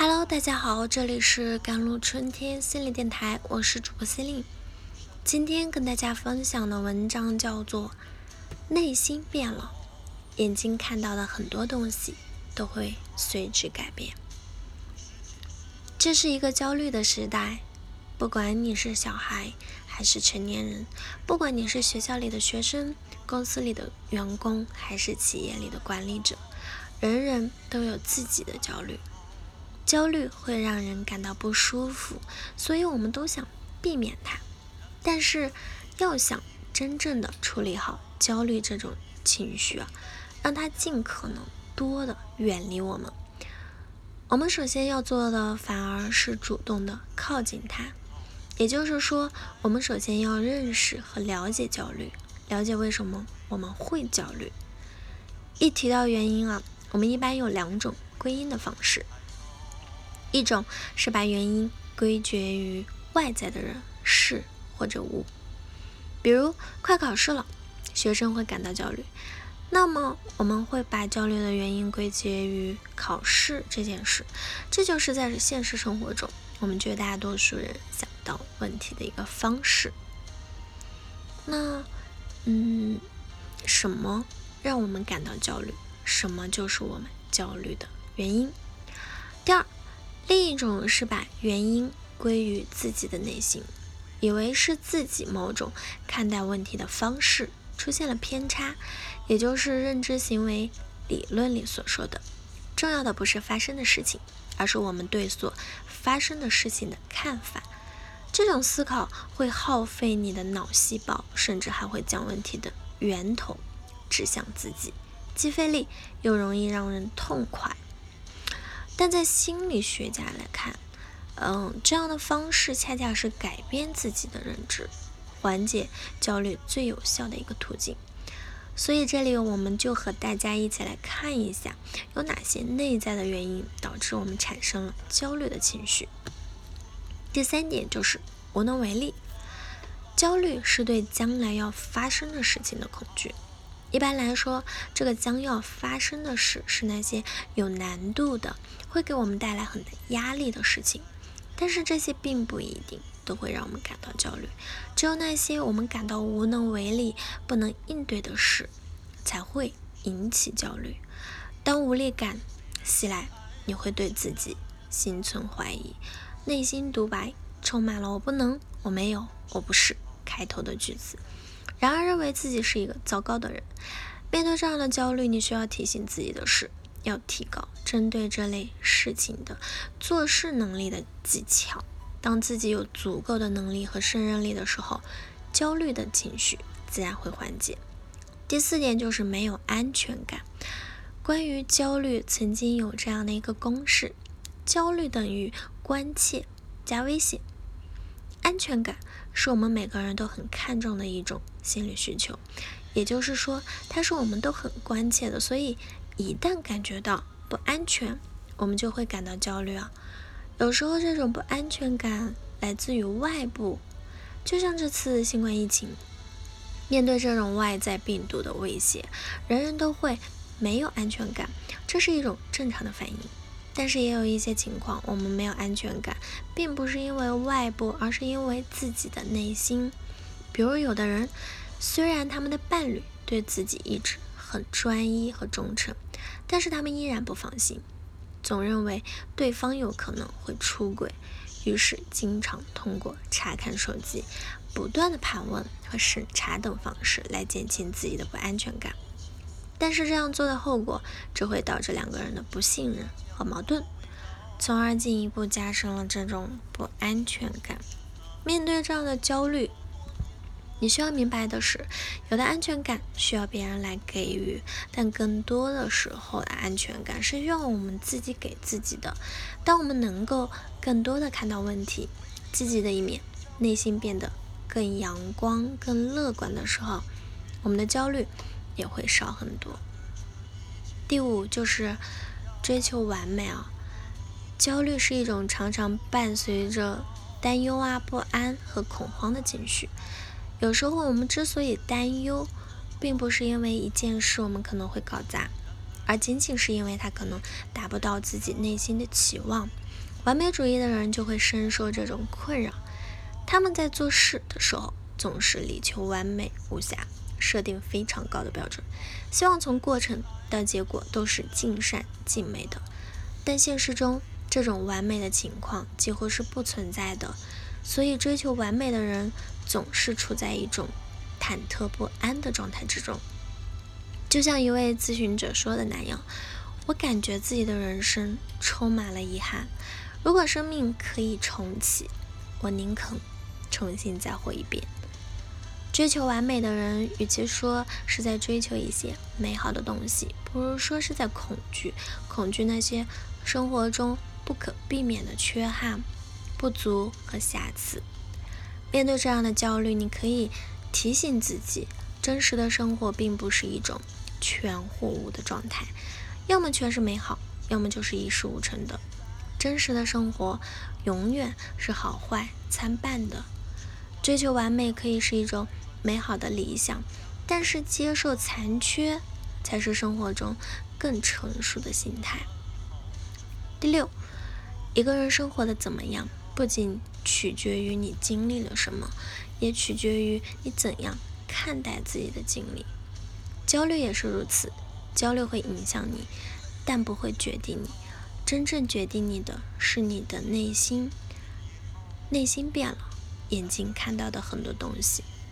Hello，大家好，这里是甘露春天心理电台，我是主播心灵。今天跟大家分享的文章叫做《内心变了，眼睛看到的很多东西都会随之改变》。这是一个焦虑的时代，不管你是小孩还是成年人，不管你是学校里的学生、公司里的员工还是企业里的管理者，人人都有自己的焦虑。焦虑会让人感到不舒服，所以我们都想避免它。但是，要想真正的处理好焦虑这种情绪啊，让它尽可能多的远离我们，我们首先要做的反而是主动的靠近它。也就是说，我们首先要认识和了解焦虑，了解为什么我们会焦虑。一提到原因啊，我们一般有两种归因的方式。一种是把原因归结于外在的人、事或者物，比如快考试了，学生会感到焦虑，那么我们会把焦虑的原因归结于考试这件事，这就是在现实生活中我们绝大多数人想到问题的一个方式。那，嗯，什么让我们感到焦虑？什么就是我们焦虑的原因？第二。另一种是把原因归于自己的内心，以为是自己某种看待问题的方式出现了偏差，也就是认知行为理论里所说的，重要的不是发生的事情，而是我们对所发生的事情的看法。这种思考会耗费你的脑细胞，甚至还会将问题的源头指向自己，既费力又容易让人痛快。但在心理学家来看，嗯，这样的方式恰恰是改变自己的认知、缓解焦虑最有效的一个途径。所以这里我们就和大家一起来看一下，有哪些内在的原因导致我们产生了焦虑的情绪。第三点就是无能为力，焦虑是对将来要发生的事情的恐惧。一般来说，这个将要发生的事是那些有难度的，会给我们带来很大压力的事情。但是这些并不一定都会让我们感到焦虑，只有那些我们感到无能为力、不能应对的事，才会引起焦虑。当无力感袭来，你会对自己心存怀疑，内心独白充满了“我不能”“我没有”“我不是”开头的句子。然而，认为自己是一个糟糕的人。面对这样的焦虑，你需要提醒自己的是，要提高针对这类事情的做事能力的技巧。当自己有足够的能力和胜任力的时候，焦虑的情绪自然会缓解。第四点就是没有安全感。关于焦虑，曾经有这样的一个公式：焦虑等于关切加危险。安全感是我们每个人都很看重的一种心理需求，也就是说，它是我们都很关切的。所以，一旦感觉到不安全，我们就会感到焦虑啊。有时候，这种不安全感来自于外部，就像这次新冠疫情，面对这种外在病毒的威胁，人人都会没有安全感，这是一种正常的反应。但是也有一些情况，我们没有安全感，并不是因为外部，而是因为自己的内心。比如，有的人虽然他们的伴侣对自己一直很专一和忠诚，但是他们依然不放心，总认为对方有可能会出轨，于是经常通过查看手机、不断的盘问和审查等方式来减轻自己的不安全感。但是这样做的后果，只会导致两个人的不信任和矛盾，从而进一步加深了这种不安全感。面对这样的焦虑，你需要明白的是，有的安全感需要别人来给予，但更多的时候安全感是需要我们自己给自己的。当我们能够更多的看到问题积极的一面，内心变得更阳光、更乐观的时候，我们的焦虑。也会少很多。第五就是追求完美啊，焦虑是一种常常伴随着担忧啊、不安和恐慌的情绪。有时候我们之所以担忧，并不是因为一件事我们可能会搞砸，而仅仅是因为它可能达不到自己内心的期望。完美主义的人就会深受这种困扰。他们在做事的时候总是力求完美无瑕，设定非常高的标准，希望从过程到结果都是尽善尽美的。但现实中，这种完美的情况几乎是不存在的。所以，追求完美的人总是处在一种忐忑不安的状态之中。就像一位咨询者说的那样：“我感觉自己的人生充满了遗憾。如果生命可以重启，我宁肯重新再活一遍。”追求完美的人，与其说是在追求一些美好的东西，不如说是在恐惧，恐惧那些生活中不可避免的缺憾。不足和瑕疵。面对这样的焦虑，你可以提醒自己：真实的生活并不是一种全或无的状态，要么全是美好，要么就是一事无成的。真实的生活永远是好坏参半的。追求完美可以是一种美好的理想，但是接受残缺才是生活中更成熟的心态。第六，一个人生活的怎么样？不仅取决于你经历了什么，也取决于你怎样看待自己的经历。焦虑也是如此，焦虑会影响你，但不会决定你。真正决定你的是你的内心。内心变了，眼睛看到的很多东西